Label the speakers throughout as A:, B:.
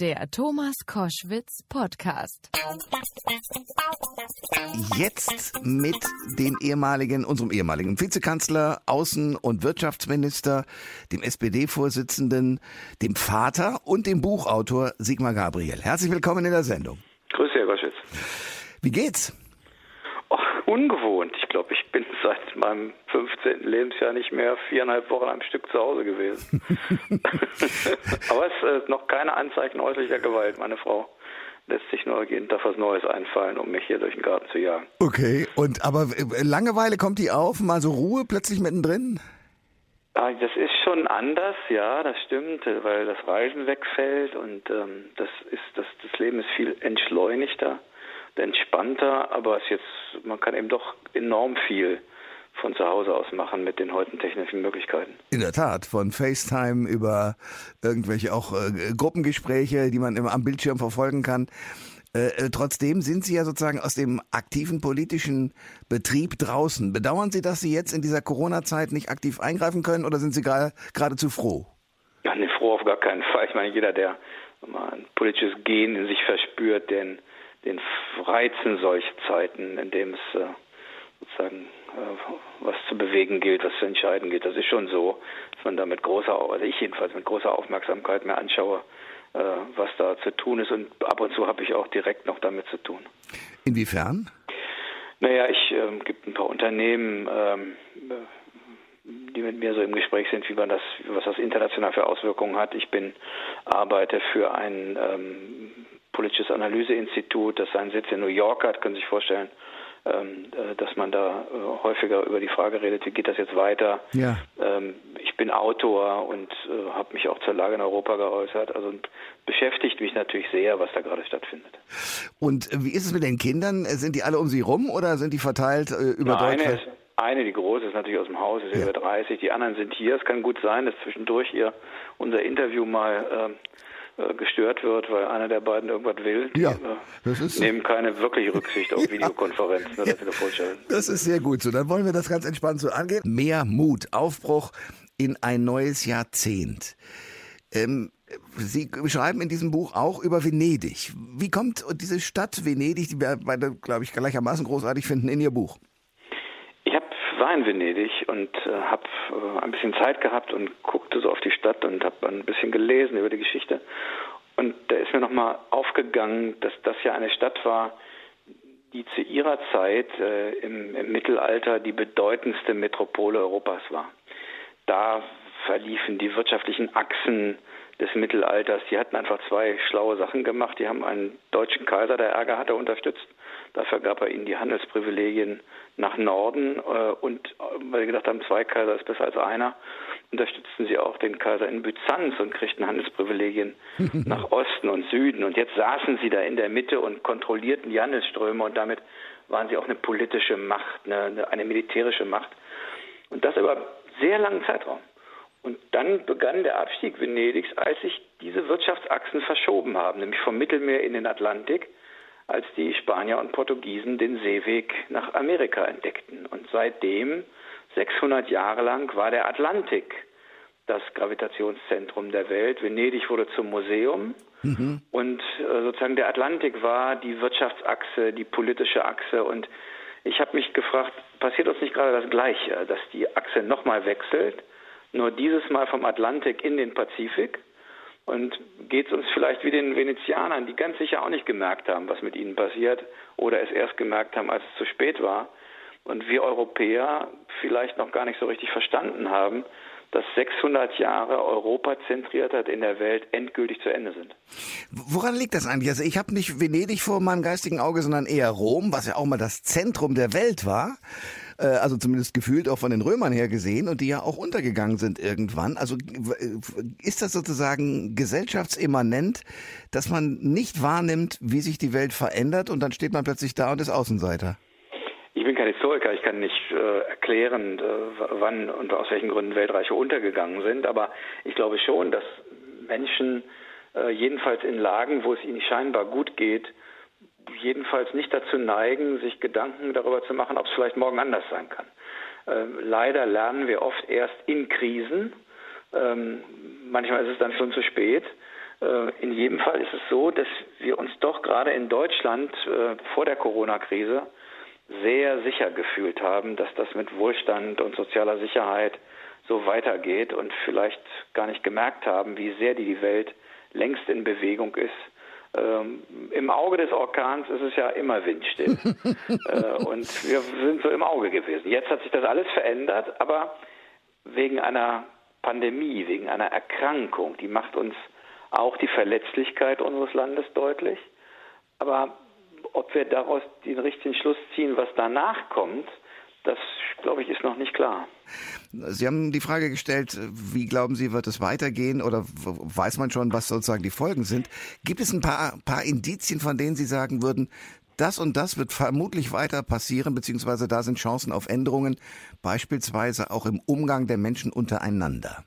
A: Der Thomas Koschwitz Podcast.
B: Jetzt mit dem ehemaligen, unserem ehemaligen Vizekanzler, Außen- und Wirtschaftsminister, dem SPD-Vorsitzenden, dem Vater und dem Buchautor Sigmar Gabriel. Herzlich willkommen in der Sendung.
C: Grüße, Herr Koschwitz.
B: Wie geht's?
C: Ungewohnt. Ich glaube, ich bin seit meinem 15. Lebensjahr nicht mehr viereinhalb Wochen am Stück zu Hause gewesen. Aber es ist noch keine Anzeichen häuslicher Gewalt. Meine Frau lässt sich nur jeden Tag was Neues einfallen, um mich hier durch den Garten zu jagen.
B: Okay, und aber äh, Langeweile kommt die auf, mal so Ruhe plötzlich mittendrin?
C: Ah, Das ist schon anders, ja, das stimmt, weil das Reisen wegfällt und ähm, das ist das, das Leben ist viel entschleunigter, entspannter, aber es jetzt man kann eben doch enorm viel von zu Hause aus machen mit den heutigen technischen Möglichkeiten.
B: In der Tat, von FaceTime über irgendwelche auch äh, Gruppengespräche, die man immer am Bildschirm verfolgen kann. Äh, äh, trotzdem sind Sie ja sozusagen aus dem aktiven politischen Betrieb draußen. Bedauern Sie, dass Sie jetzt in dieser Corona-Zeit nicht aktiv eingreifen können oder sind Sie geradezu froh?
C: Ja, ne, froh auf gar keinen Fall. Ich meine, jeder, der mal ein politisches Gen in sich verspürt, den, den reizen solche Zeiten, in dem es äh, sozusagen äh, was zu bewegen gilt, was zu entscheiden gilt. Das ist schon so, dass man da mit großer, also ich jedenfalls mit großer Aufmerksamkeit mir anschaue, äh, was da zu tun ist. Und ab und zu habe ich auch direkt noch damit zu tun.
B: Inwiefern?
C: Naja, ich ähm, gibt ein paar Unternehmen, ähm, die mit mir so im Gespräch sind, wie man das, was das international für Auswirkungen hat. Ich bin arbeite für ein ähm, politisches Analyseinstitut, das seinen Sitz in New York hat. Können Sie sich vorstellen, ähm, äh, dass man da äh, häufiger über die Frage redet, wie geht das jetzt weiter?
B: Ja.
C: Ähm, ich bin Autor und äh, habe mich auch zur Lage in Europa geäußert. Also beschäftigt mich natürlich sehr, was da gerade stattfindet.
B: Und wie ist es mit den Kindern? Sind die alle um Sie rum oder sind die verteilt über
C: eine,
B: Deutschland?
C: eine, die große, ist natürlich aus dem Haus, ist
B: Ja.
C: über 30. Die anderen sind hier. Es kann gut sein, dass zwischendurch ihr unser Interview mal ähm, äh, gestört wird, weil einer der beiden irgendwas will.
B: Ja,
C: äh,
B: das ist so.
C: nehmen keine wirkliche Rücksicht auf Videokonferenzen oder Telefonstellen.
B: Das ist sehr gut so. Dann wollen wir das ganz entspannt so angehen. Mehr Mut, Aufbruch in ein neues Jahrzehnt. Ähm, Sie schreiben in diesem Buch auch über Venedig. Wie kommt diese Stadt Venedig, die wir beide, glaube ich, gleichermaßen großartig finden, in Ihr Buch?
C: War in Venedig und äh, habe äh, ein bisschen Zeit gehabt und guckte so auf die Stadt und habe ein bisschen gelesen über die Geschichte. Und da ist mir nochmal aufgegangen, dass das ja eine Stadt war, die zu ihrer Zeit äh, im, im Mittelalter die bedeutendste Metropole Europas war. Da verliefen die wirtschaftlichen Achsen des Mittelalters. Die hatten einfach zwei schlaue Sachen gemacht. Die haben einen deutschen Kaiser, der Ärger hatte, unterstützt. Dafür gab er ihnen die Handelsprivilegien nach Norden. Äh, und äh, weil sie gedacht haben, zwei Kaiser ist besser als einer, unterstützten sie auch den Kaiser in Byzanz und kriegten Handelsprivilegien nach Osten und Süden. Und jetzt saßen sie da in der Mitte und kontrollierten die Handelsströme und damit waren sie auch eine politische Macht, eine, eine militärische Macht. Und das über sehr langen Zeitraum. Und dann begann der Abstieg Venedigs, als sich diese Wirtschaftsachsen verschoben haben, nämlich vom Mittelmeer in den Atlantik, als die Spanier und Portugiesen den Seeweg nach Amerika entdeckten. Und seitdem, 600 Jahre lang, war der Atlantik das Gravitationszentrum der Welt. Venedig wurde zum Museum und äh, sozusagen der Atlantik war die Wirtschaftsachse, die politische Achse. Und ich habe mich gefragt, passiert uns nicht gerade das Gleiche, dass die Achse nochmal wechselt, nur dieses Mal vom Atlantik in den Pazifik? Und geht es uns vielleicht wie den Venezianern, die ganz sicher auch nicht gemerkt haben, was mit ihnen passiert, oder es erst gemerkt haben, als es zu spät war. Und wir Europäer vielleicht noch gar nicht so richtig verstanden haben, dass 600 Jahre Europazentriertheit in der Welt endgültig zu Ende sind.
B: Woran liegt das eigentlich? Also ich habe nicht Venedig vor meinem geistigen Auge, sondern eher Rom, was ja auch mal das Zentrum der Welt war. Äh, Also zumindest gefühlt auch von den Römern her gesehen und die ja auch untergegangen sind irgendwann. Also w- ist das sozusagen gesellschaftsimmanent, dass man nicht wahrnimmt, wie sich die Welt verändert und dann steht man plötzlich da und ist Außenseiter?
C: Ich bin kein Historiker, ich kann nicht äh, erklären, äh, wann und aus welchen Gründen Weltreiche untergegangen sind, aber ich glaube schon, dass Menschen äh, jedenfalls in Lagen, wo es ihnen scheinbar gut geht, jedenfalls nicht dazu neigen, sich Gedanken darüber zu machen, ob es vielleicht morgen anders sein kann. Ähm, leider lernen wir oft erst in Krisen. Ähm, manchmal ist es dann schon zu spät. Äh, in jedem Fall ist es so, dass wir uns doch gerade in Deutschland äh, vor der Corona-Krise sehr sicher gefühlt haben, dass das mit Wohlstand und sozialer Sicherheit so weitergeht und vielleicht gar nicht gemerkt haben, wie sehr die Welt längst in Bewegung ist. Ähm, Im Auge des Orkans ist es ja immer windstill. äh, und wir sind so im Auge gewesen. Jetzt hat sich das alles verändert, aber wegen einer Pandemie, wegen einer Erkrankung, die macht uns auch die Verletzlichkeit unseres Landes deutlich. Aber ob wir daraus den richtigen Schluss ziehen, was danach kommt, das, glaube ich, ist noch nicht klar.
B: Sie haben die Frage gestellt, wie glauben Sie, wird es weitergehen oder weiß man schon, was sozusagen die Folgen sind? Gibt es ein paar, paar Indizien, von denen Sie sagen würden, das und das wird vermutlich weiter passieren, beziehungsweise da sind Chancen auf Änderungen, beispielsweise auch im Umgang der Menschen untereinander?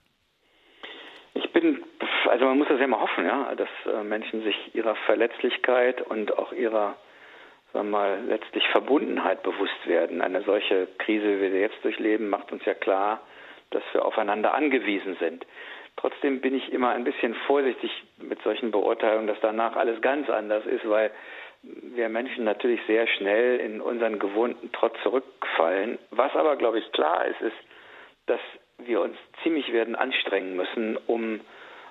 C: Ich bin, also man muss das ja immer hoffen, ja, dass äh, Menschen sich ihrer Verletzlichkeit und auch ihrer sagen wir mal, letztlich Verbundenheit bewusst werden. Eine solche Krise, wie wir jetzt durchleben, macht uns ja klar, dass wir aufeinander angewiesen sind. Trotzdem bin ich immer ein bisschen vorsichtig mit solchen Beurteilungen, dass danach alles ganz anders ist, weil wir Menschen natürlich sehr schnell in unseren gewohnten Trott zurückfallen. Was aber, glaube ich, klar ist, ist, dass wir uns ziemlich werden anstrengen müssen, um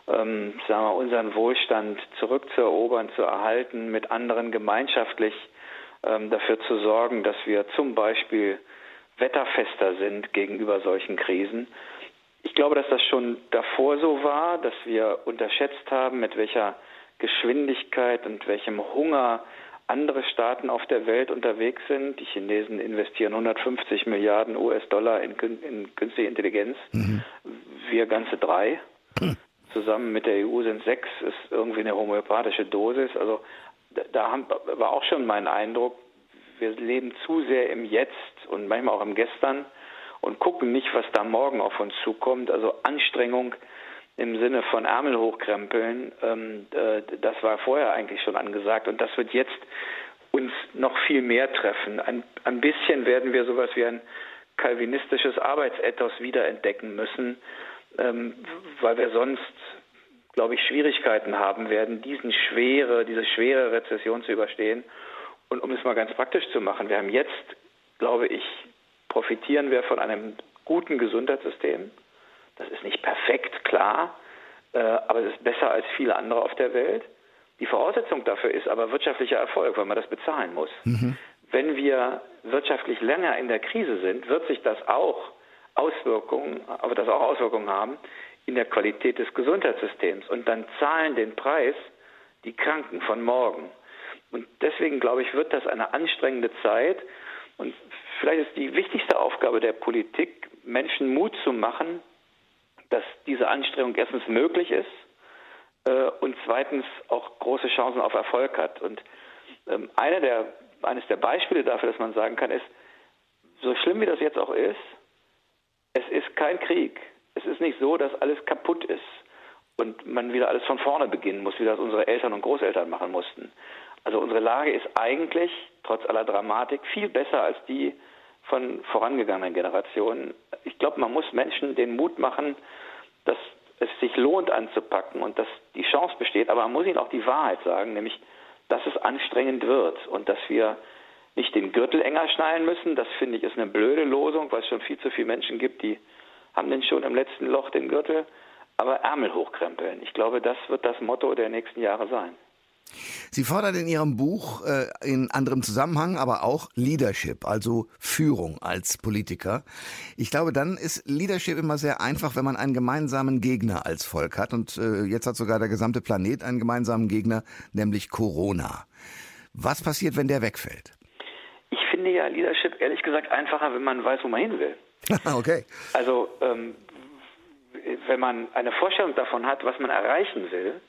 C: ähm, sagen wir, unseren Wohlstand zurückzuerobern, zu erhalten, mit anderen gemeinschaftlich dafür zu sorgen, dass wir zum Beispiel wetterfester sind gegenüber solchen Krisen. Ich glaube, dass das schon davor so war, dass wir unterschätzt haben, mit welcher Geschwindigkeit und welchem Hunger andere Staaten auf der Welt unterwegs sind. Die Chinesen investieren 150 Milliarden US-Dollar in, in, künstliche Intelligenz. Mhm. Wir ganze drei. Mhm. Zusammen mit der EU sind sechs, ist irgendwie eine homöopathische Dosis. Also da haben, war auch schon mein Eindruck, wir leben zu sehr im Jetzt und manchmal auch im Gestern und gucken nicht, was da morgen auf uns zukommt. Also Anstrengung im Sinne von Ärmel hochkrempeln, ähm, äh, das war vorher eigentlich schon angesagt und das wird jetzt uns noch viel mehr treffen. Ein, ein bisschen werden wir sowas wie ein kalvinistisches Arbeitsethos wiederentdecken müssen, ähm, weil wir sonst glaube ich, Schwierigkeiten haben werden, diesen schwere, diese schwere Rezession zu überstehen. Und um es mal ganz praktisch zu machen, wir haben jetzt, glaube ich, profitieren wir von einem guten Gesundheitssystem. Das ist nicht perfekt, klar, äh, aber es ist besser als viele andere auf der Welt. Die Voraussetzung dafür ist aber wirtschaftlicher Erfolg, weil man das bezahlen muss. Mhm. Wenn wir wirtschaftlich länger in der Krise sind, wird sich das auch Auswirkungen, aber das auch Auswirkungen haben in der Qualität des Gesundheitssystems. Und dann zahlen den Preis die Kranken von morgen. Und deswegen, glaube ich, wird das eine anstrengende Zeit. Und vielleicht ist die wichtigste Aufgabe der Politik, Menschen Mut zu machen, dass diese Anstrengung erstens möglich ist äh, und zweitens auch große Chancen auf Erfolg hat. Und ähm, eine der, eines der Beispiele dafür, dass man sagen kann, ist, so schlimm wie das jetzt auch ist, es ist kein Krieg. Es ist nicht so, dass alles kaputt ist und man wieder alles von vorne beginnen muss, wie das unsere Eltern und Großeltern machen mussten. Also unsere Lage ist eigentlich, trotz aller Dramatik, viel besser als die von vorangegangenen Generationen. Ich glaube, man muss Menschen den Mut machen, dass es sich lohnt anzupacken und dass die Chance besteht, aber man muss ihnen auch die Wahrheit sagen, nämlich, dass es anstrengend wird und dass wir nicht den Gürtel enger schnallen müssen. Das finde ich ist eine blöde Losung, weil es schon viel zu viele Menschen gibt, die haben den schon im letzten Loch den Gürtel, aber Ärmel hochkrempeln. Ich glaube, das wird das Motto der nächsten Jahre sein.
B: Sie fordert in Ihrem Buch äh, in anderem Zusammenhang aber auch Leadership, also Führung als Politiker. Ich glaube, dann ist Leadership immer sehr einfach, wenn man einen gemeinsamen Gegner als Volk hat. Und äh, jetzt hat sogar der gesamte Planet einen gemeinsamen Gegner, nämlich Corona. Was passiert, wenn der wegfällt?
C: Ich finde ja Leadership ehrlich gesagt einfacher, wenn man weiß, wo man hin will.
B: okay.
C: Also ähm, wenn man eine Vorstellung davon hat, was man erreichen will,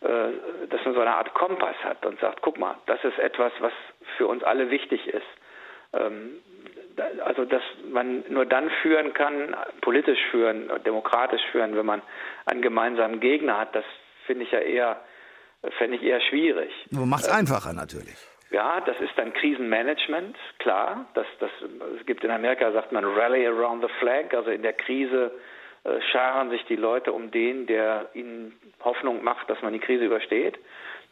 C: äh, dass man so eine Art Kompass hat und sagt, guck mal, das ist etwas, was für uns alle wichtig ist. Ähm, also dass man nur dann führen kann, politisch führen, demokratisch führen, wenn man einen gemeinsamen Gegner hat, das finde ich ja eher, fände ich eher schwierig.
B: Nur macht es ähm, einfacher natürlich.
C: Ja, das ist dann Krisenmanagement, klar. Das, das, es gibt in Amerika, sagt man Rally around the flag, also in der Krise äh, scharen sich die Leute um den, der ihnen Hoffnung macht, dass man die Krise übersteht.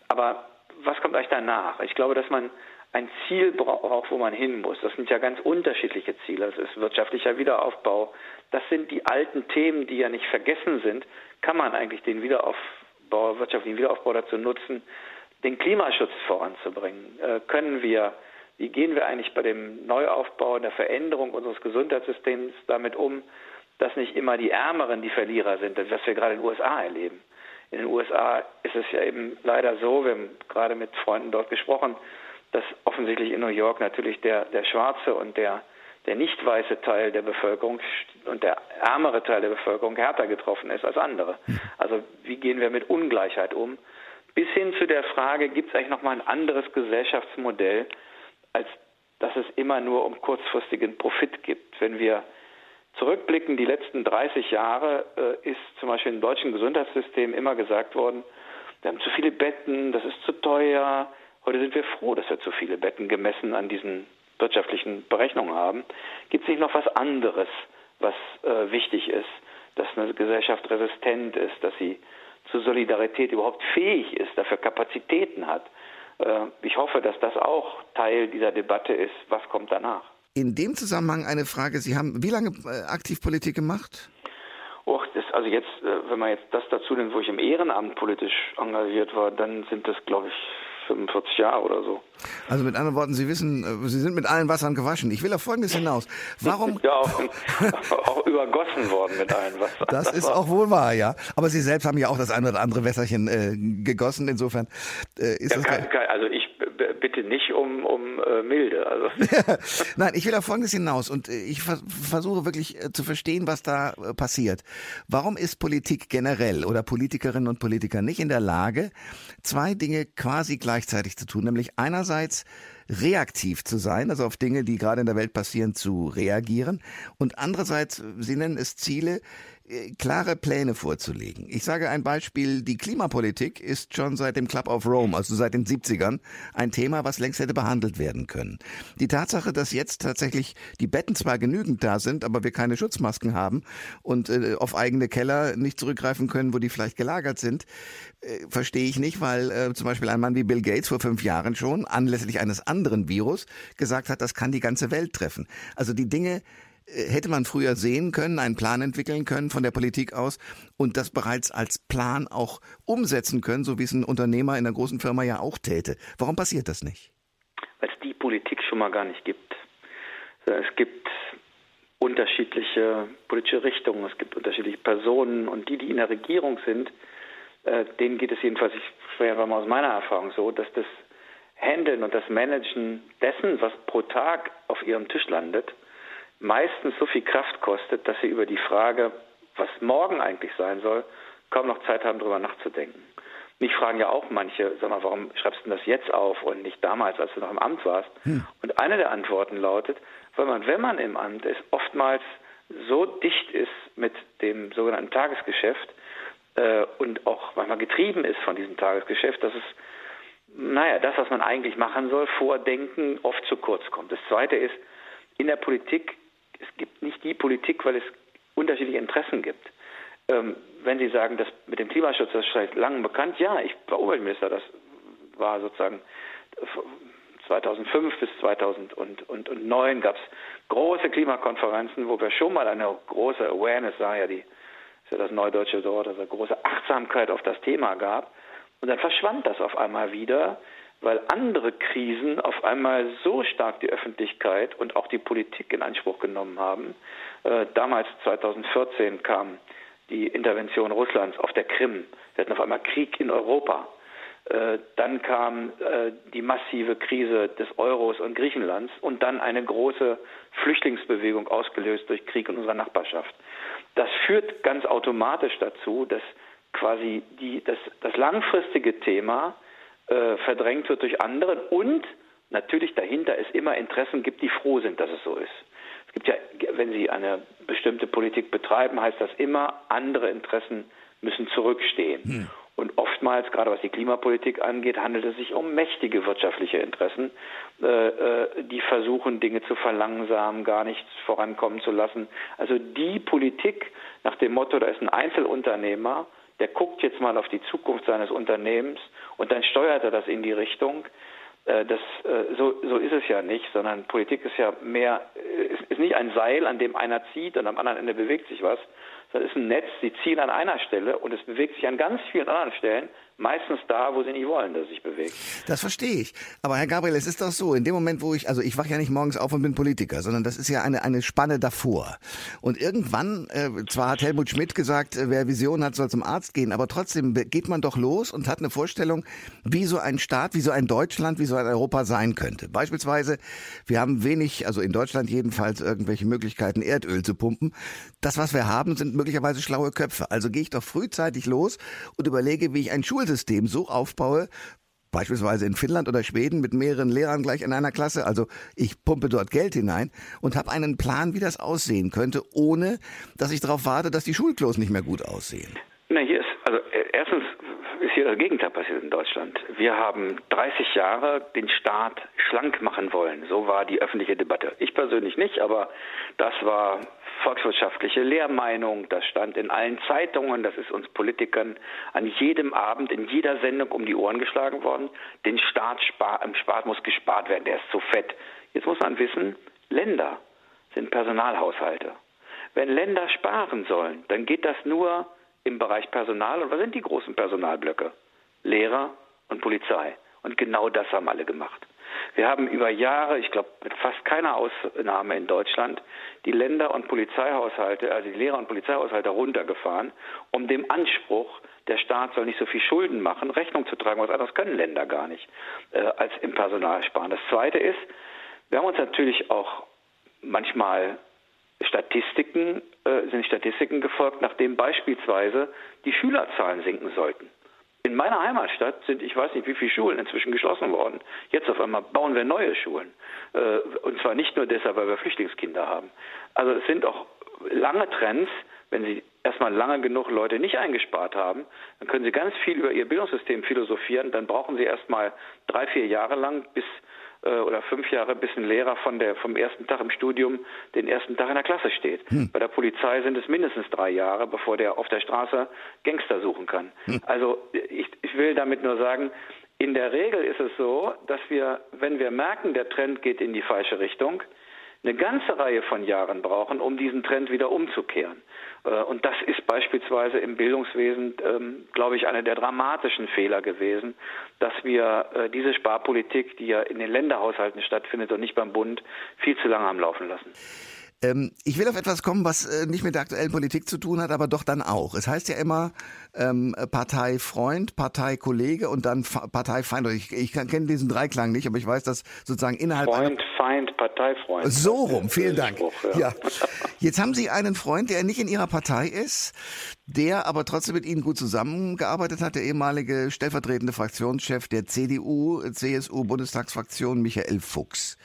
C: Aber was kommt euch danach? Ich glaube, dass man ein Ziel braucht, wo man hin muss. Das sind ja ganz unterschiedliche Ziele. Das ist wirtschaftlicher Wiederaufbau. Das sind die alten Themen, die ja nicht vergessen sind. Kann man eigentlich den Wiederaufbau, wirtschaftlichen Wiederaufbau dazu nutzen, den Klimaschutz voranzubringen? Äh, können wir, wie gehen wir eigentlich bei dem Neuaufbau, der Veränderung unseres Gesundheitssystems damit um, dass nicht immer die Ärmeren die Verlierer sind, was wir gerade in den USA erleben? In den USA ist es ja eben leider so, wir haben gerade mit Freunden dort gesprochen, dass offensichtlich in New York natürlich der, der schwarze und der, der nicht weiße Teil der Bevölkerung und der ärmere Teil der Bevölkerung härter getroffen ist als andere. Also wie gehen wir mit Ungleichheit um? Bis hin zu der Frage, gibt es eigentlich nochmal ein anderes Gesellschaftsmodell, als dass es immer nur um kurzfristigen Profit gibt. Wenn wir zurückblicken, die letzten 30 Jahre äh, ist zum Beispiel im deutschen Gesundheitssystem immer gesagt worden, wir haben zu viele Betten, das ist zu teuer, Heute sind wir froh, dass wir zu viele Betten gemessen an diesen wirtschaftlichen Berechnungen haben. Gibt es nicht noch was anderes, was äh, wichtig ist, dass eine Gesellschaft resistent ist, dass sie zur Solidarität überhaupt fähig ist, dafür Kapazitäten hat? Äh, ich hoffe, dass das auch Teil dieser Debatte ist. Was kommt danach?
B: In dem Zusammenhang eine Frage. Sie haben wie lange äh, aktiv Politik gemacht?
C: Och, das, also jetzt, äh, wenn man jetzt das dazu nimmt, wo ich im Ehrenamt politisch engagiert war, dann sind das, glaube ich, 45 Jahre oder so.
B: Also mit anderen Worten, Sie wissen, äh, Sie sind mit allen Wassern gewaschen. Ich will auf Folgendes hinaus. Warum?
C: ja, auch, auch, übergossen worden mit allen Wassern.
B: Das, ist auch wohl wahr, ja. Aber Sie selbst haben ja auch das eine oder andere Wässerchen äh, gegossen. Insofern äh, ist ja, das.
C: Kann, kann, also ich bitte nicht um, um äh, Milde. Also.
B: Nein, ich will auf Folgendes hinaus und äh, ich vers versuche wirklich äh, zu verstehen, was da äh, passiert. Warum ist Politik generell oder Politikerinnen und Politiker nicht in der Lage, zwei Dinge quasi gleichzeitig zu tun? Nämlich einerseits reaktiv zu sein, also auf Dinge, die gerade in der Welt passieren, zu reagieren und andererseits, Sie nennen es Ziele, klare Pläne vorzulegen. Ich sage ein Beispiel, die Klimapolitik ist schon seit dem Club of Rome, also seit den 70ern, ein Thema, was längst hätte behandelt werden können. Die Tatsache, dass jetzt tatsächlich die Betten zwar genügend da sind, aber wir keine Schutzmasken haben und äh, auf eigene Keller nicht zurückgreifen können, wo die vielleicht gelagert sind, äh, verstehe ich nicht, weil äh, zum Beispiel ein Mann wie Bill Gates vor fünf Jahren schon anlässlich eines anderen Virus gesagt hat, das kann die ganze Welt treffen. Also die Dinge hätte man früher sehen können, einen Plan entwickeln können von der Politik aus und das bereits als Plan auch umsetzen können, so wie es ein Unternehmer in einer großen Firma ja auch täte. Warum passiert das nicht?
C: Weil es die Politik schon mal gar nicht gibt. Es gibt unterschiedliche politische Richtungen, es gibt unterschiedliche Personen und die, die in der Regierung sind, äh, denen geht es jedenfalls, ich spreche mal aus meiner Erfahrung so, dass das Handeln und das Managen dessen, was pro Tag auf ihrem Tisch landet, meistens so viel Kraft kostet, dass sie über die Frage, was morgen eigentlich sein soll, kaum noch Zeit haben, darüber nachzudenken. Mich fragen ja auch manche, sag mal, warum schreibst du das jetzt auf und nicht damals, als du noch im Amt warst? Hm. Und eine der Antworten lautet, weil man, wenn man im Amt ist, oftmals so dicht ist mit dem sogenannten Tagesgeschäft äh, und auch manchmal getrieben ist von diesem Tagesgeschäft, dass es, naja, das, was man eigentlich machen soll, vordenken, oft zu kurz kommt. Das Zweite ist, in der Politik es gibt nicht die Politik, weil es unterschiedliche Interessen gibt. Ähm, wenn Sie sagen, dass mit dem Klimaschutz, das ist seit langem bekannt, ja, ich war Umweltminister, das war sozusagen 2005 bis 2009 gab es große Klimakonferenzen, wo wir schon mal eine große Awareness, sah ja die, ist ja das neudeutsche Wort, also große Achtsamkeit auf das Thema gab. Und dann verschwand das auf einmal wieder, weil andere Krisen auf einmal so stark die Öffentlichkeit und auch die Politik in Anspruch genommen haben. Äh, damals 2014 kam die Intervention Russlands auf der Krim. Wir hatten auf einmal Krieg in Europa. Äh, dann kam äh, die massive Krise des Euros und Griechenlands und dann eine große Flüchtlingsbewegung ausgelöst durch Krieg in unserer Nachbarschaft. Das führt ganz automatisch dazu, dass quasi die, das, das langfristige Thema äh, verdrängt wird durch andere und natürlich dahinter es immer Interessen gibt, die froh sind, dass es so ist. Es gibt ja, wenn Sie eine bestimmte Politik betreiben, heißt das immer, andere Interessen müssen zurückstehen. Hm. Und oftmals, gerade was die Klimapolitik angeht, handelt es sich um mächtige wirtschaftliche Interessen, äh, äh, die versuchen, Dinge zu verlangsamen, gar nichts vorankommen zu lassen. Also die Politik nach dem Motto, da ist ein Einzelunternehmer, der guckt jetzt mal auf die Zukunft seines Unternehmens und dann steuert er das in die Richtung. Äh, das, so, so ist es ja nicht, sondern Politik ist ja mehr, ist, ist nicht ein Seil, an dem einer zieht und am anderen Ende bewegt sich was, das ist ein Netz, sie ziehen an einer Stelle und es bewegt sich an ganz vielen anderen Stellen, meistens da, wo sie nicht wollen, dass es sich bewegt.
B: Das verstehe ich. Aber Herr Gabriel, es ist doch so, in dem Moment, wo ich, also ich wache ja nicht morgens auf und bin Politiker, sondern das ist ja eine, eine Spanne davor. Und irgendwann, äh, zwar hat Helmut Schmidt gesagt, äh, wer Vision hat, soll zum Arzt gehen, aber trotzdem geht man doch los und hat eine Vorstellung, wie so ein Staat, wie so ein Deutschland, wie so ein Europa sein könnte. Beispielsweise, wir haben wenig, also in Deutschland jedenfalls, irgendwelche Möglichkeiten, Erdöl zu pumpen. Das, was wir haben, sind möglicherweise schlaue Köpfe. Also gehe ich doch frühzeitig los und überlege, wie ich ein Schulsystem so aufbaue, beispielsweise in Finnland oder Schweden mit mehreren Lehrern gleich in einer Klasse. Also ich pumpe dort Geld hinein und habe einen Plan, wie das aussehen könnte, ohne dass ich darauf warte, dass die Schulklos nicht mehr gut aussehen.
C: Na, hier ist, also äh, erstens hier das Gegenteil passiert in Deutschland. Wir haben 30 Jahre den Staat schlank machen wollen. So war die öffentliche Debatte. Ich persönlich nicht, aber das war volkswirtschaftliche Lehrmeinung. Das stand in allen Zeitungen. Das ist uns Politikern an jedem Abend, in jeder Sendung um die Ohren geschlagen worden. Den Staat spar, im Staat muss gespart werden. Der ist zu fett. Jetzt muss man wissen, Länder sind Personalhaushalte. Wenn Länder sparen sollen, dann geht das nur im Bereich Personal. Und was sind die großen Personalblöcke? Lehrer und Polizei. Und genau das haben alle gemacht. Wir haben über Jahre, ich glaube mit fast keiner Ausnahme in Deutschland, die Länder- und Polizeihaushalte, also die Lehrer- und Polizeihaushalte runtergefahren, um dem Anspruch, der Staat soll nicht so viel Schulden machen, Rechnung zu tragen. Was anderes können Länder gar nicht, äh, als im Personal sparen. Das Zweite ist, wir haben uns natürlich auch manchmal Statistiken, äh, sind Statistiken gefolgt, nachdem beispielsweise die Schülerzahlen sinken sollten. In meiner Heimatstadt sind, ich weiß nicht, wie viele Schulen inzwischen geschlossen worden. Jetzt auf einmal bauen wir neue Schulen. Äh, und zwar nicht nur deshalb, weil wir Flüchtlingskinder haben. Also es sind auch lange Trends. Wenn Sie erstmal lange genug Leute nicht eingespart haben, dann können Sie ganz viel über Ihr Bildungssystem philosophieren. Dann brauchen Sie erstmal drei, vier Jahre lang, bis oder fünf Jahre, bis ein Lehrer von der, vom ersten Tag im Studium den ersten Tag in der Klasse steht. Hm. Bei der Polizei sind es mindestens drei Jahre, bevor der auf der Straße Gangster suchen kann. Hm. Also ich, ich will damit nur sagen, in der Regel ist es so, dass wir, wenn wir merken, der Trend geht in die falsche Richtung, eine ganze Reihe von Jahren brauchen, um diesen Trend wieder umzukehren. Äh, und das ist beispielsweise im Bildungswesen, ähm, glaube ich, einer der dramatischen Fehler gewesen, dass wir äh, diese Sparpolitik, die ja in den Länderhaushalten stattfindet und nicht beim Bund, viel zu lange haben laufen lassen.
B: Ähm, ich will auf etwas kommen, was äh, nicht mit der aktuellen Politik zu tun hat, aber doch dann auch. Es heißt ja immer ähm, Parteifreund, Parteikollege und dann Fa Parteifeind. Ich, ich kenne diesen Dreiklang nicht, aber ich weiß, dass sozusagen innerhalb
C: Freund, Feind, Parteifreund.
B: So rum, vielen Dank. Spruch, ja. ja. Jetzt haben Sie einen Freund, der nicht in Ihrer Partei ist, der aber trotzdem mit Ihnen gut zusammengearbeitet hat, der ehemalige stellvertretende Fraktionschef der CDU, CSU Bundestagsfraktion Michael Fuchs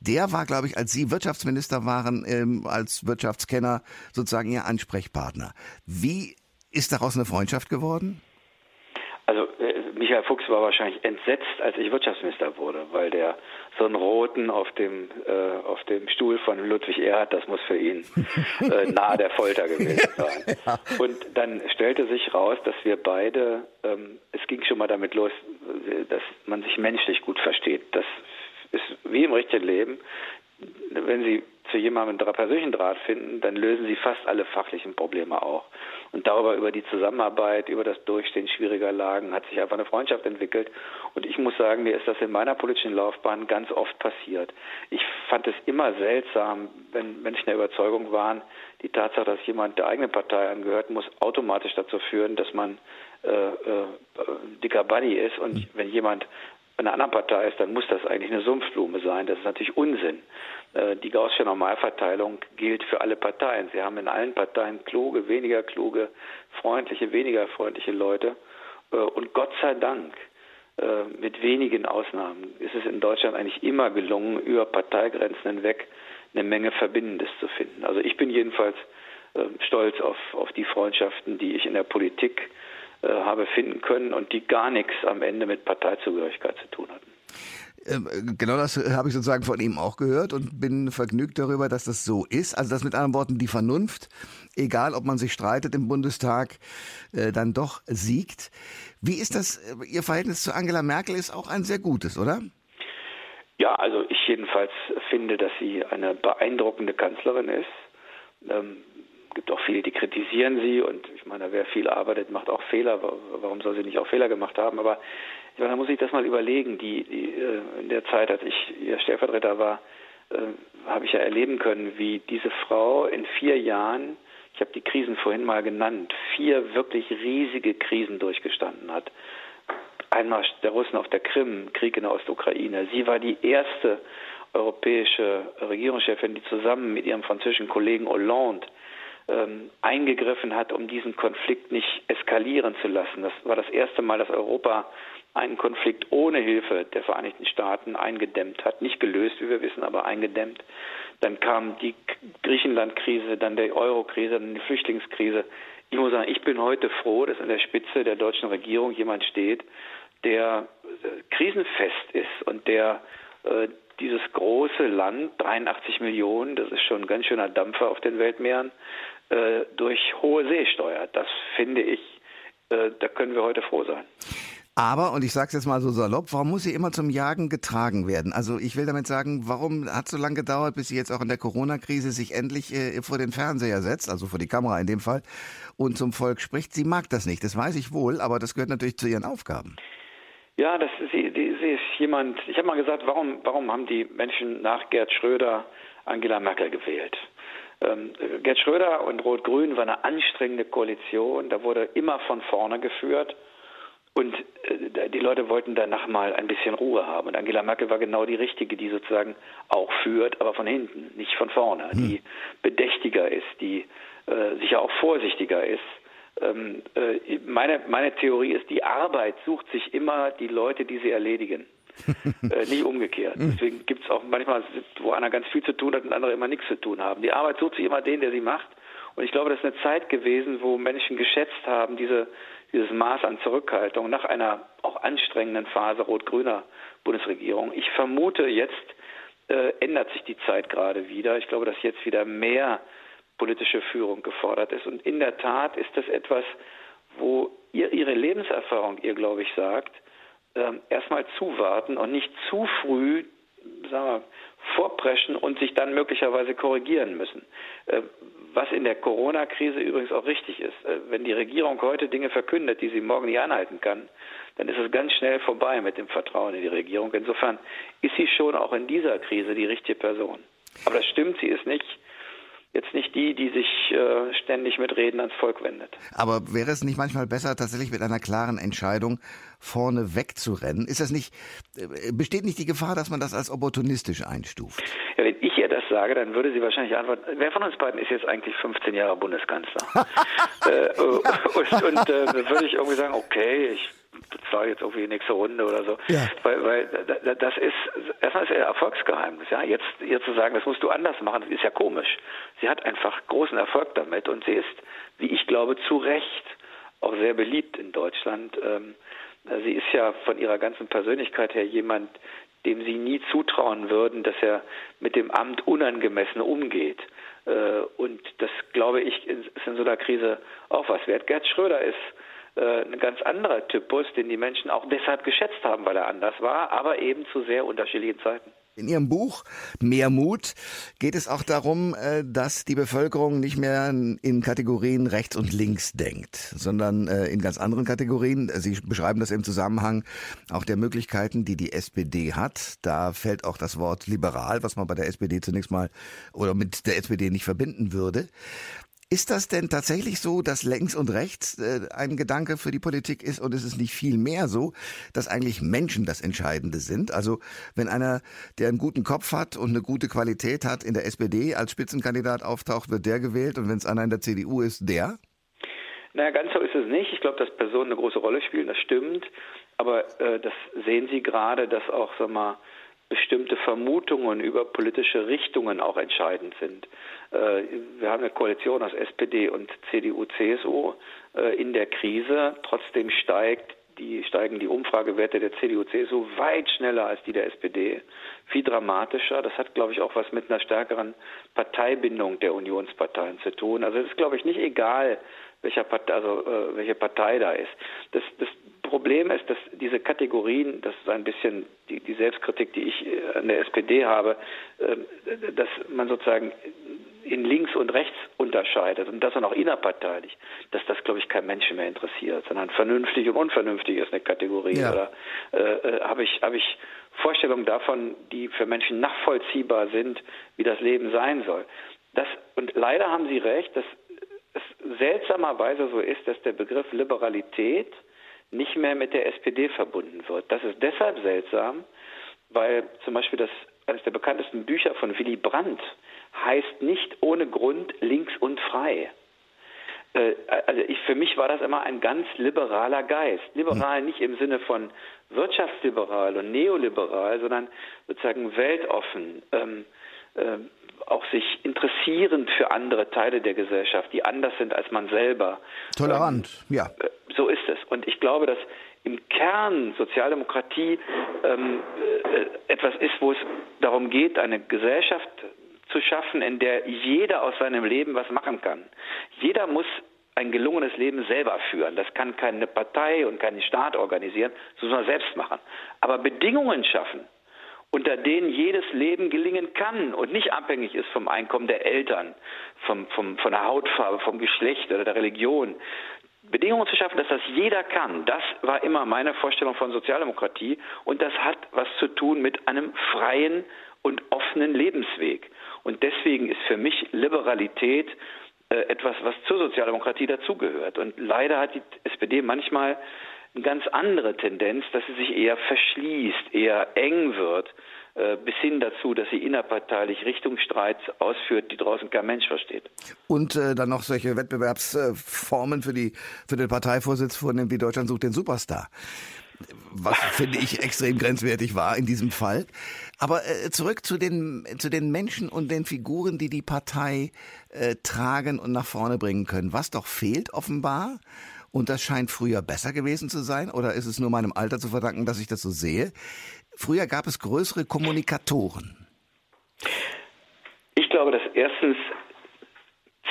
B: der war, glaube ich, als Sie Wirtschaftsminister waren, ähm, als Wirtschaftskenner sozusagen Ihr Ansprechpartner. Wie ist daraus eine Freundschaft geworden?
C: Also äh, Michael Fuchs war wahrscheinlich entsetzt, als ich Wirtschaftsminister wurde, weil der so einen roten auf dem äh, auf dem Stuhl von Ludwig Erhard, das muss für ihn äh, nahe der Folter gewesen sein. Und dann stellte sich raus, dass wir beide, ähm, es ging schon mal damit los, äh, dass man sich menschlich gut versteht. Das ist wie im richtigen Leben. Wenn Sie zu jemandem einen persönlichen Draht finden, dann lösen Sie fast alle fachlichen Probleme auch. Und darüber, über die Zusammenarbeit, über das Durchstehen schwieriger Lagen, hat sich einfach eine Freundschaft entwickelt. Und ich muss sagen, mir ist das in meiner politischen Laufbahn ganz oft passiert. Ich fand es immer seltsam, wenn Menschen der Überzeugung waren, die Tatsache, dass jemand der eigenen Partei angehört, muss automatisch dazu führen, dass man äh, äh, dicker Buddy ist. Und hm. wenn jemand einer anderen Partei ist, dann muss das eigentlich eine Sumpfblume sein. Das ist natürlich Unsinn. Äh, die Gaußsche Normalverteilung gilt für alle Parteien. Sie haben in allen Parteien kluge, weniger kluge, freundliche, weniger freundliche Leute. Äh, und Gott sei Dank, äh, mit wenigen Ausnahmen, ist es in Deutschland eigentlich immer gelungen, über Parteigrenzen hinweg eine Menge Verbindendes zu finden. Also ich bin jedenfalls stolz auf, auf die Freundschaften, die ich in der Politik äh, habe finden können und die gar nichts am Ende mit Parteizugehörigkeit zu tun hatten.
B: Ähm, genau das habe ich sozusagen von ihm auch gehört und bin vergnügt darüber, dass das so ist. Also dass mit anderen Worten die Vernunft, egal ob man sich streitet im Bundestag, äh, dann doch siegt. Wie ist das? Äh, Ihr Verhältnis zu Angela Merkel ist auch ein sehr gutes, oder?
C: Ja, also ich jedenfalls finde, dass sie eine beeindruckende Kanzlerin ist. Gibt auch viele, die kritisieren sie und ich meine, wer viel arbeitet, macht auch Fehler. Warum soll sie nicht auch Fehler gemacht haben? Aber ich meine, da muss ich das mal überlegen. Die, die äh, in der Zeit, als ich ihr Stellvertreter war, äh, habe ich ja erleben können, wie diese Frau in vier Jahren, ich habe die Krisen vorhin mal genannt, vier wirklich riesige Krisen durchgestanden hat. Einmal der Russen auf der Krim, Krieg in der Ostukraine. Sie war die erste europäische Regierungschefin, die zusammen mit ihrem französischen Kollegen Hollande ähm, eingegriffen hat, um diesen Konflikt nicht eskalieren zu lassen. Das war das erste Mal, dass Europa einen Konflikt ohne Hilfe der Vereinigten Staaten eingedämmt hat. Nicht gelöst, wie wir wissen, aber eingedämmt. Dann kam die Griechenland-Krise, dann die Euro-Krise, dann die Flüchtlingskrise. Ich muss sagen, ich bin heute froh, dass an der Spitze der deutschen Regierung jemand steht, der äh, krisenfest ist und der äh, dieses große Land, 83 Millionen, das ist schon ein ganz schöner Dampfer auf den Weltmeeren, äh, durch hohe See steuert. Das finde ich, äh, da können wir heute froh sein.
B: Aber, und ich sage es jetzt mal so salopp, warum muss sie immer zum Jagen getragen werden? Also ich will damit sagen, warum hat es so lange gedauert, bis sie jetzt auch in der Corona-Krise sich endlich äh, vor den Fernseher setzt, also vor die Kamera in dem Fall, und zum Volk spricht? Sie mag das nicht, das weiß ich wohl, aber das gehört natürlich zu ihren Aufgaben.
C: Ja, das, sie, die, sie ist jemand, ich habe mal gesagt, warum, warum haben die Menschen nach Gerd Schröder Angela Merkel gewählt? Ähm, Gerd Schröder und Rot-Grün war eine anstrengende Koalition, da wurde immer von vorne geführt. Und äh, die Leute wollten danach mal ein bisschen Ruhe haben. Und Angela Merkel war genau die richtige, die sozusagen auch führt, aber von hinten, nicht von vorne, hm. die bedächtiger ist, die äh, sicher auch vorsichtiger ist ähm, äh, meine, meine Theorie ist, die Arbeit sucht sich immer die Leute, die sie erledigen. äh, nicht umgekehrt. Hm. Deswegen gibt es auch manchmal, wo einer ganz viel zu tun hat und andere immer nichts zu tun haben. Die Arbeit sucht sich immer den, der sie macht. Und ich glaube, das ist eine Zeit gewesen, wo Menschen geschätzt haben, diese, dieses Maß an Zurückhaltung nach einer auch anstrengenden Phase rot-grüner Bundesregierung. Ich vermute, jetzt äh, ändert sich die Zeit gerade wieder. Ich glaube, dass jetzt wieder mehr politische Führung gefordert ist. Und in der Tat ist das etwas, wo ihr, ihre Lebenserfahrung ihr, glaube ich, sagt, äh, erstmal zuwarten und nicht zu früh sagen wir, vorpreschen und sich dann möglicherweise korrigieren müssen. Äh, was in der Corona-Krise übrigens auch richtig ist. Äh, wenn die Regierung heute Dinge verkündet, die sie morgen nicht anhalten kann, dann ist es ganz schnell vorbei mit dem Vertrauen in die Regierung. Insofern ist sie schon auch in dieser Krise die richtige Person. Aber das stimmt, sie ist nicht jetzt nicht die, die sich äh, ständig mit Reden ans Volk wendet.
B: Aber wäre es nicht manchmal besser, tatsächlich mit einer klaren Entscheidung vorne wegzurennen? Ist das nicht, äh, besteht nicht die Gefahr, dass man das als opportunistisch einstuft?
C: Ja, wenn ich ihr das sage, dann würde sie wahrscheinlich antworten, wer von uns beiden ist jetzt eigentlich 15 Jahre Bundeskanzler? äh, und, und äh, würde ich irgendwie sagen, okay, ich bezahle jetzt irgendwie die nächste Runde oder so. Ja. Weil, weil das ist, erstmal ist er Erfolgsgeheimnis. Ja, jetzt ihr zu sagen, das musst du anders machen, das ist ja komisch. Sie hat einfach großen Erfolg damit und sie ist, wie ich glaube, zu Recht auch sehr beliebt in Deutschland. Ähm, sie ist ja von ihrer ganzen Persönlichkeit her jemand, dem sie nie zutrauen würden, dass er mit dem Amt unangemessen umgeht. Äh, und das, glaube ich, ist in so einer Krise auch was wert. Gerd Schröder ist äh, ein ganz anderer Typus, den die Menschen auch deshalb geschätzt haben, weil er anders war, aber eben zu sehr unterschiedlichen Zeiten.
B: In Ihrem Buch Mehr Mut geht es auch darum, äh, dass die Bevölkerung nicht mehr in Kategorien rechts und links denkt, sondern äh, in ganz anderen Kategorien. Sie beschreiben das im Zusammenhang auch der Möglichkeiten, die die SPD hat. Da fällt auch das Wort liberal, was man bei der SPD zunächst mal oder mit der SPD nicht verbinden würde. Ist das denn tatsächlich so, dass längs und rechts äh, ein Gedanke für die Politik ist und ist es nicht viel mehr so, dass eigentlich Menschen das Entscheidende sind? Also wenn einer, der einen guten Kopf hat und eine gute Qualität hat, in der SPD als Spitzenkandidat auftaucht, wird der gewählt und wenn es einer in der CDU ist, der?
C: Naja, ganz so ist es nicht. Ich glaube, dass Personen eine große Rolle spielen, das stimmt. Aber äh, das sehen Sie gerade, dass auch, sag mal, bestimmte Vermutungen über politische Richtungen auch entscheidend sind. Äh, wir haben eine Koalition aus SPD und CDU, CSU äh, in der Krise. Trotzdem steigt die, steigen die Umfragewerte der CDU, CSU weit schneller als die der SPD, viel dramatischer. Das hat, glaube ich, auch was mit einer stärkeren Parteibindung der Unionsparteien zu tun. Also es ist, glaube ich, nicht egal, welcher Partei, also, äh, welche Partei da ist. Das, das Problem ist, dass diese Kategorien, das ist ein bisschen die, die Selbstkritik, die ich äh, an der SPD habe, äh, dass man sozusagen in links und rechts unterscheidet und das dann auch innerparteilich, dass das, glaube ich, kein Menschen mehr interessiert, sondern vernünftig und unvernünftig ist eine Kategorie. Ja. Oder äh, äh, habe ich, hab ich Vorstellungen davon, die für Menschen nachvollziehbar sind, wie das Leben sein soll. Das, und leider haben Sie recht, dass es seltsamerweise so ist, dass der Begriff Liberalität nicht mehr mit der SPD verbunden wird. Das ist deshalb seltsam, weil zum Beispiel das eines der bekanntesten Bücher von Willy Brandt heißt nicht ohne Grund links und frei. Äh, also ich, für mich war das immer ein ganz liberaler Geist. Liberal hm. nicht im Sinne von wirtschaftsliberal und neoliberal, sondern sozusagen weltoffen, ähm, äh, auch sich interessierend für andere Teile der Gesellschaft, die anders sind als man selber.
B: Tolerant, ähm, ja. Äh,
C: so ist es. Und ich glaube, dass im Kern Sozialdemokratie ähm, äh, etwas ist, wo es darum geht, eine Gesellschaft zu schaffen, in der jeder aus seinem Leben was machen kann. Jeder muss ein gelungenes Leben selber führen. Das kann keine Partei und kein Staat organisieren, das muss man selbst machen. Aber Bedingungen schaffen, unter denen jedes Leben gelingen kann und nicht abhängig ist vom Einkommen der Eltern, vom, vom, von der Hautfarbe, vom Geschlecht oder der Religion. Bedingungen zu schaffen, dass das jeder kann, das war immer meine Vorstellung von Sozialdemokratie und das hat was zu tun mit einem freien und offenen Lebensweg. Und deswegen ist für mich Liberalität äh, etwas, was zur Sozialdemokratie dazugehört. Und leider hat die SPD manchmal eine ganz andere Tendenz, dass sie sich eher verschließt, eher eng wird, bis hin dazu, dass sie innerparteilich Richtungsstreits ausführt, die draußen kein Mensch versteht.
B: Und äh, dann noch solche Wettbewerbsformen für, die, für den Parteivorsitz vornimmt, wie Deutschland sucht den Superstar was finde ich extrem grenzwertig war in diesem Fall. Aber äh, zurück zu den zu den Menschen und den Figuren, die die Partei äh, tragen und nach vorne bringen können. Was doch fehlt offenbar. Und das scheint früher besser gewesen zu sein, oder ist es nur meinem Alter zu verdanken, dass ich das so sehe? Früher gab es größere Kommunikatoren.
C: Ich glaube, dass erstens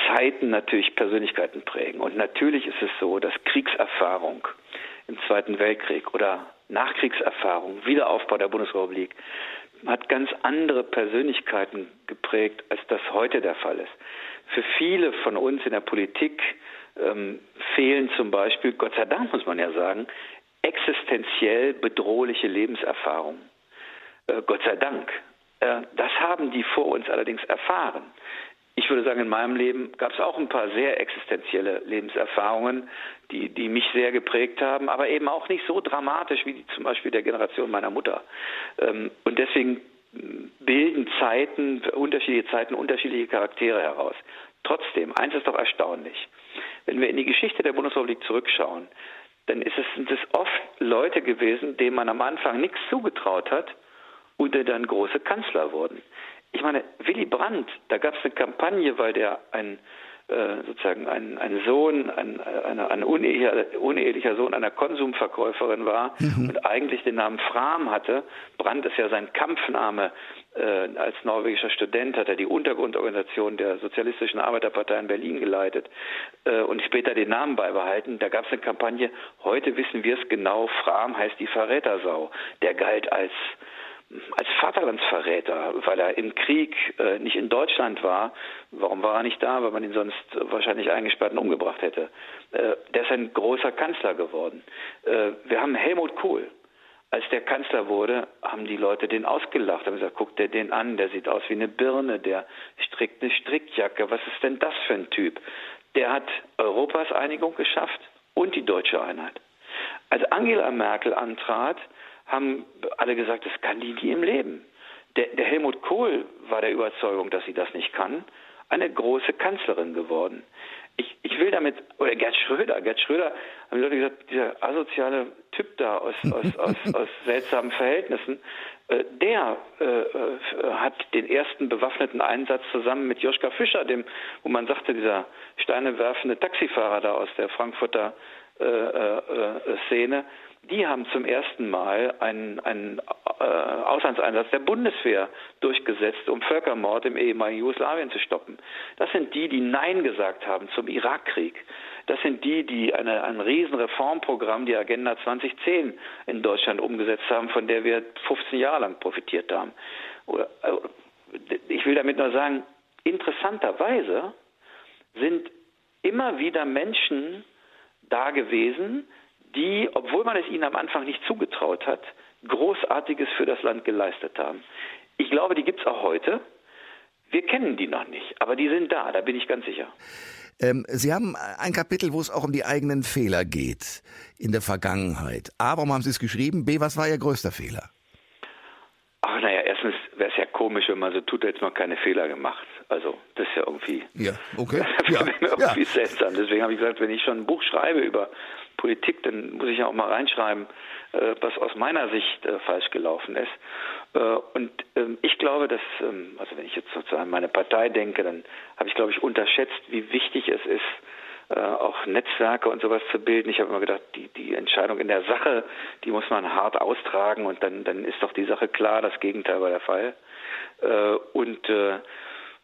C: Zeiten natürlich Persönlichkeiten prägen. Und natürlich ist es so, dass Kriegserfahrung im Zweiten Weltkrieg oder Nachkriegserfahrung, Wiederaufbau der Bundesrepublik, hat ganz andere Persönlichkeiten geprägt, als das heute der Fall ist. Für viele von uns in der Politik ähm, fehlen zum Beispiel, Gott sei Dank muss man ja sagen, existenziell bedrohliche Lebenserfahrungen. Äh, Gott sei Dank. Äh, das haben die vor uns allerdings erfahren ich würde sagen, in meinem Leben gab es auch ein paar sehr existenzielle Lebenserfahrungen, die, die mich sehr geprägt haben, aber eben auch nicht so dramatisch wie die, zum Beispiel der Generation meiner Mutter. Ähm, und deswegen bilden Zeiten, unterschiedliche Zeiten, unterschiedliche Charaktere heraus. Trotzdem, eins ist doch erstaunlich. Wenn wir in die Geschichte der Bundesrepublik zurückschauen, dann ist es, sind es oft Leute gewesen, denen man am Anfang nichts zugetraut hat und die dann große Kanzler wurden. Ich meine, Willy Brandt, da gab es eine Kampagne, weil der ein äh, sozusagen ein, ein Sohn, ein, eine, ein unehelicher, unehelicher Sohn einer Konsumverkäuferin war mhm. und eigentlich den Namen Fram hatte. Brandt ist ja sein Kampfname. Äh, als norwegischer Student hat er die Untergrundorganisation der Sozialistischen Arbeiterpartei in Berlin geleitet äh, und später den Namen beibehalten. Da gab es eine Kampagne, heute wissen wir es genau, Fram heißt die Verrätersau. Der galt als als Vaterlandsverräter, weil er im Krieg äh, nicht in Deutschland war. Warum war er nicht da? Weil man ihn sonst wahrscheinlich eingesperrt und umgebracht hätte. Äh, der ist ein großer Kanzler geworden. Äh, wir haben Helmut Kohl. Als der Kanzler wurde, haben die Leute den ausgelacht, haben gesagt, guck dir den an, der sieht aus wie eine Birne, der strickt eine Strickjacke, was ist denn das für ein Typ? Der hat Europas Einigung geschafft und die deutsche Einheit. Als Angela Merkel antrat, haben alle gesagt, das kann die nie im Leben. Der, der Helmut Kohl war der Überzeugung, dass sie das nicht kann, eine große Kanzlerin geworden. ich, ich will damit, oder Gerd Schröder, Gerd Schröder, haben die Leute gesagt, dieser asoziale Typ da aus, aus, aus, aus seltsamen Verhältnissen, äh, der äh, äh, hat den ersten bewaffneten Einsatz zusammen mit Joschka Fischer, dem, wo man sagte, dieser steinewerfende Taxifahrer da aus der Frankfurter äh, äh, Szene, die haben zum ersten Mal einen, einen äh, Auslandseinsatz der Bundeswehr durchgesetzt, um Völkermord im ehemaligen Jugoslawien zu stoppen. Das sind die, die Nein gesagt haben zum Irakkrieg. Das sind die, die eine, ein Riesenreformprogramm, die Agenda 2010 in Deutschland umgesetzt haben, von der wir 15 Jahre lang profitiert haben. Äh, ich will damit nur sagen, interessanterweise sind immer wieder Menschen da gewesen, die, obwohl man es ihnen am Anfang nicht zugetraut hat, Großartiges für das Land geleistet haben. Ich glaube, die gibt es auch heute. Wir kennen die noch nicht, aber die sind da, da bin ich ganz sicher.
B: Ähm, Sie haben ein Kapitel, wo es auch um die eigenen Fehler geht in der Vergangenheit. A, warum haben Sie es geschrieben? B, was war Ihr größter Fehler?
C: Ach naja, erstens wäre es ja komisch, wenn man so tut, als man keine Fehler gemacht. Also das ist ja irgendwie,
B: ja, okay.
C: ja, irgendwie
B: ja.
C: seltsam. Deswegen habe ich gesagt, wenn ich schon ein Buch schreibe über Politik, dann muss ich ja auch mal reinschreiben, äh, was aus meiner Sicht äh, falsch gelaufen ist. Äh, und ähm, ich glaube, dass, ähm, also wenn ich jetzt sozusagen an meine Partei denke, dann habe ich, glaube ich, unterschätzt, wie wichtig es ist, auch Netzwerke und sowas zu bilden. Ich habe immer gedacht, die, die Entscheidung in der Sache, die muss man hart austragen und dann, dann ist doch die Sache klar, das Gegenteil war der Fall. Und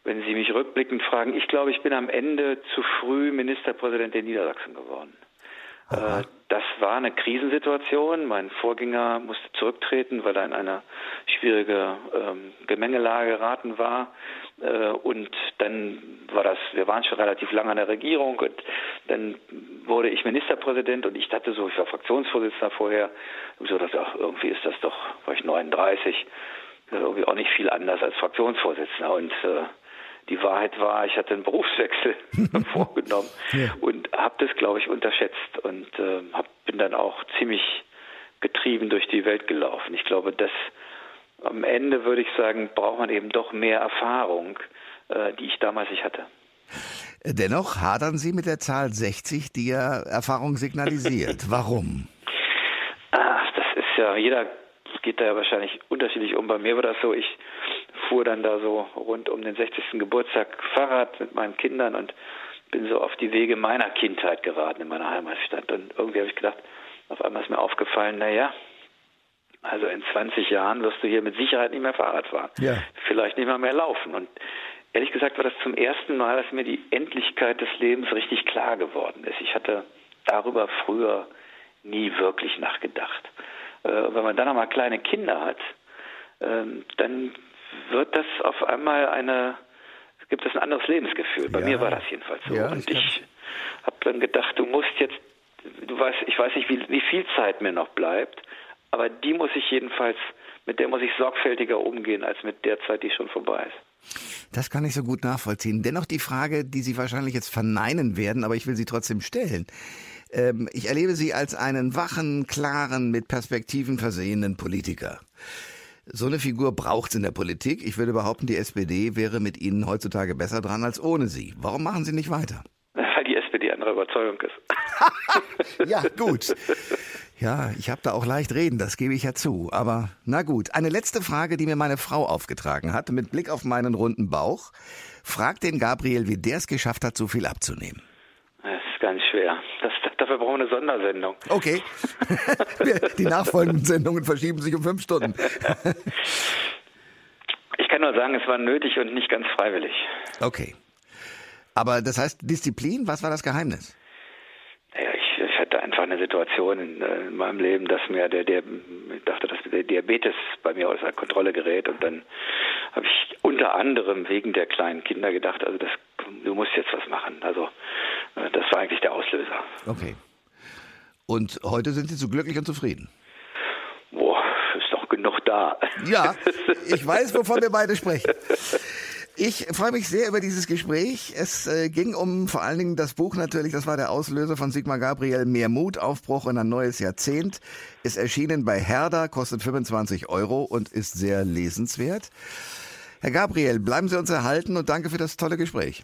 C: wenn Sie mich rückblickend fragen, ich glaube, ich bin am Ende zu früh Ministerpräsident in Niedersachsen geworden. Äh, das war eine Krisensituation. Mein Vorgänger musste zurücktreten, weil er in eine schwierige ähm, Gemengelage geraten war. Äh, und dann war das, wir waren schon relativ lange an der Regierung und dann wurde ich Ministerpräsident und ich dachte so, ich war Fraktionsvorsitzender vorher. So dachte, ach, irgendwie ist das doch, war ich 39, irgendwie auch nicht viel anders als Fraktionsvorsitzender. Und äh, die Wahrheit war, ich hatte einen Berufswechsel vorgenommen ja. und habe das, glaube ich, unterschätzt und äh, hab, bin dann auch ziemlich getrieben durch die Welt gelaufen. Ich glaube, dass am Ende würde ich sagen, braucht man eben doch mehr Erfahrung, äh, die ich damals nicht hatte.
B: Dennoch hadern Sie mit der Zahl 60, die ja Erfahrung signalisiert. Warum?
C: Ach, das ist ja, jeder geht da ja wahrscheinlich unterschiedlich um. Bei mir war das so, ich fuhr dann da so rund um den 60. Geburtstag Fahrrad mit meinen Kindern und bin so auf die Wege meiner Kindheit geraten in meiner Heimatstadt. Und irgendwie habe ich gedacht, auf einmal ist mir aufgefallen, naja, also in 20 Jahren wirst du hier mit Sicherheit nicht mehr Fahrrad fahren. Ja. Vielleicht nicht mal mehr laufen. Und ehrlich gesagt war das zum ersten Mal, dass mir die Endlichkeit des Lebens richtig klar geworden ist. Ich hatte darüber früher nie wirklich nachgedacht. Äh, wenn man dann nochmal kleine Kinder hat, ähm, dann wird das auf einmal eine, gibt es ein anderes Lebensgefühl. Bei ja. mir war das jedenfalls so. Ja, und ich, ich habe dann gedacht, du musst jetzt, du weißt, ich weiß nicht, wie, wie viel Zeit mir noch bleibt, aber die muss ich jedenfalls, mit der muss ich sorgfältiger umgehen als mit der Zeit, die schon vorbei ist.
B: Das kann ich so gut nachvollziehen. Dennoch die Frage, die Sie wahrscheinlich jetzt verneinen werden, aber ich will sie trotzdem stellen. Ähm, ich erlebe Sie als einen wachen, klaren, mit Perspektiven versehenen Politiker. So eine Figur braucht es in der Politik. Ich würde behaupten, die SPD wäre mit Ihnen heutzutage besser dran als ohne Sie. Warum machen Sie nicht weiter?
C: Weil die SPD andere Überzeugung ist.
B: ja, gut. Ja, ich habe da auch leicht reden, das gebe ich ja zu. Aber na gut, eine letzte Frage, die mir meine Frau aufgetragen hat, mit Blick auf meinen runden Bauch. Fragt den Gabriel, wie der es geschafft hat, so viel abzunehmen.
C: Das ist ganz schwer. Das Dafür brauchen wir eine Sondersendung.
B: Okay. Die nachfolgenden Sendungen verschieben sich um fünf Stunden.
C: Ich kann nur sagen, es war nötig und nicht ganz freiwillig.
B: Okay. Aber das heißt Disziplin, was war das Geheimnis?
C: Naja, ich, ich hatte einfach eine Situation in, äh, in, meinem Leben, dass mir der, der ich dachte, dass der Diabetes bei mir außer Kontrolle gerät und dann habe ich unter anderem wegen der kleinen Kinder gedacht, also das, du musst jetzt was machen. Also das war eigentlich der Auslöser.
B: Okay. Und heute sind Sie so glücklich und zufrieden?
C: Boah, ist doch genug da.
B: Ja, ich weiß, wovon wir beide sprechen. Ich freue mich sehr über dieses Gespräch. Es äh, ging um vor allen Dingen das Buch natürlich, das war der Auslöser von Sigmar Gabriel, Mehr Mut, Aufbruch in ein neues Jahrzehnt. Ist erschienen bei Herder, kostet 25 Euro und ist sehr lesenswert. Herr Gabriel, bleiben Sie uns erhalten und danke für das tolle Gespräch.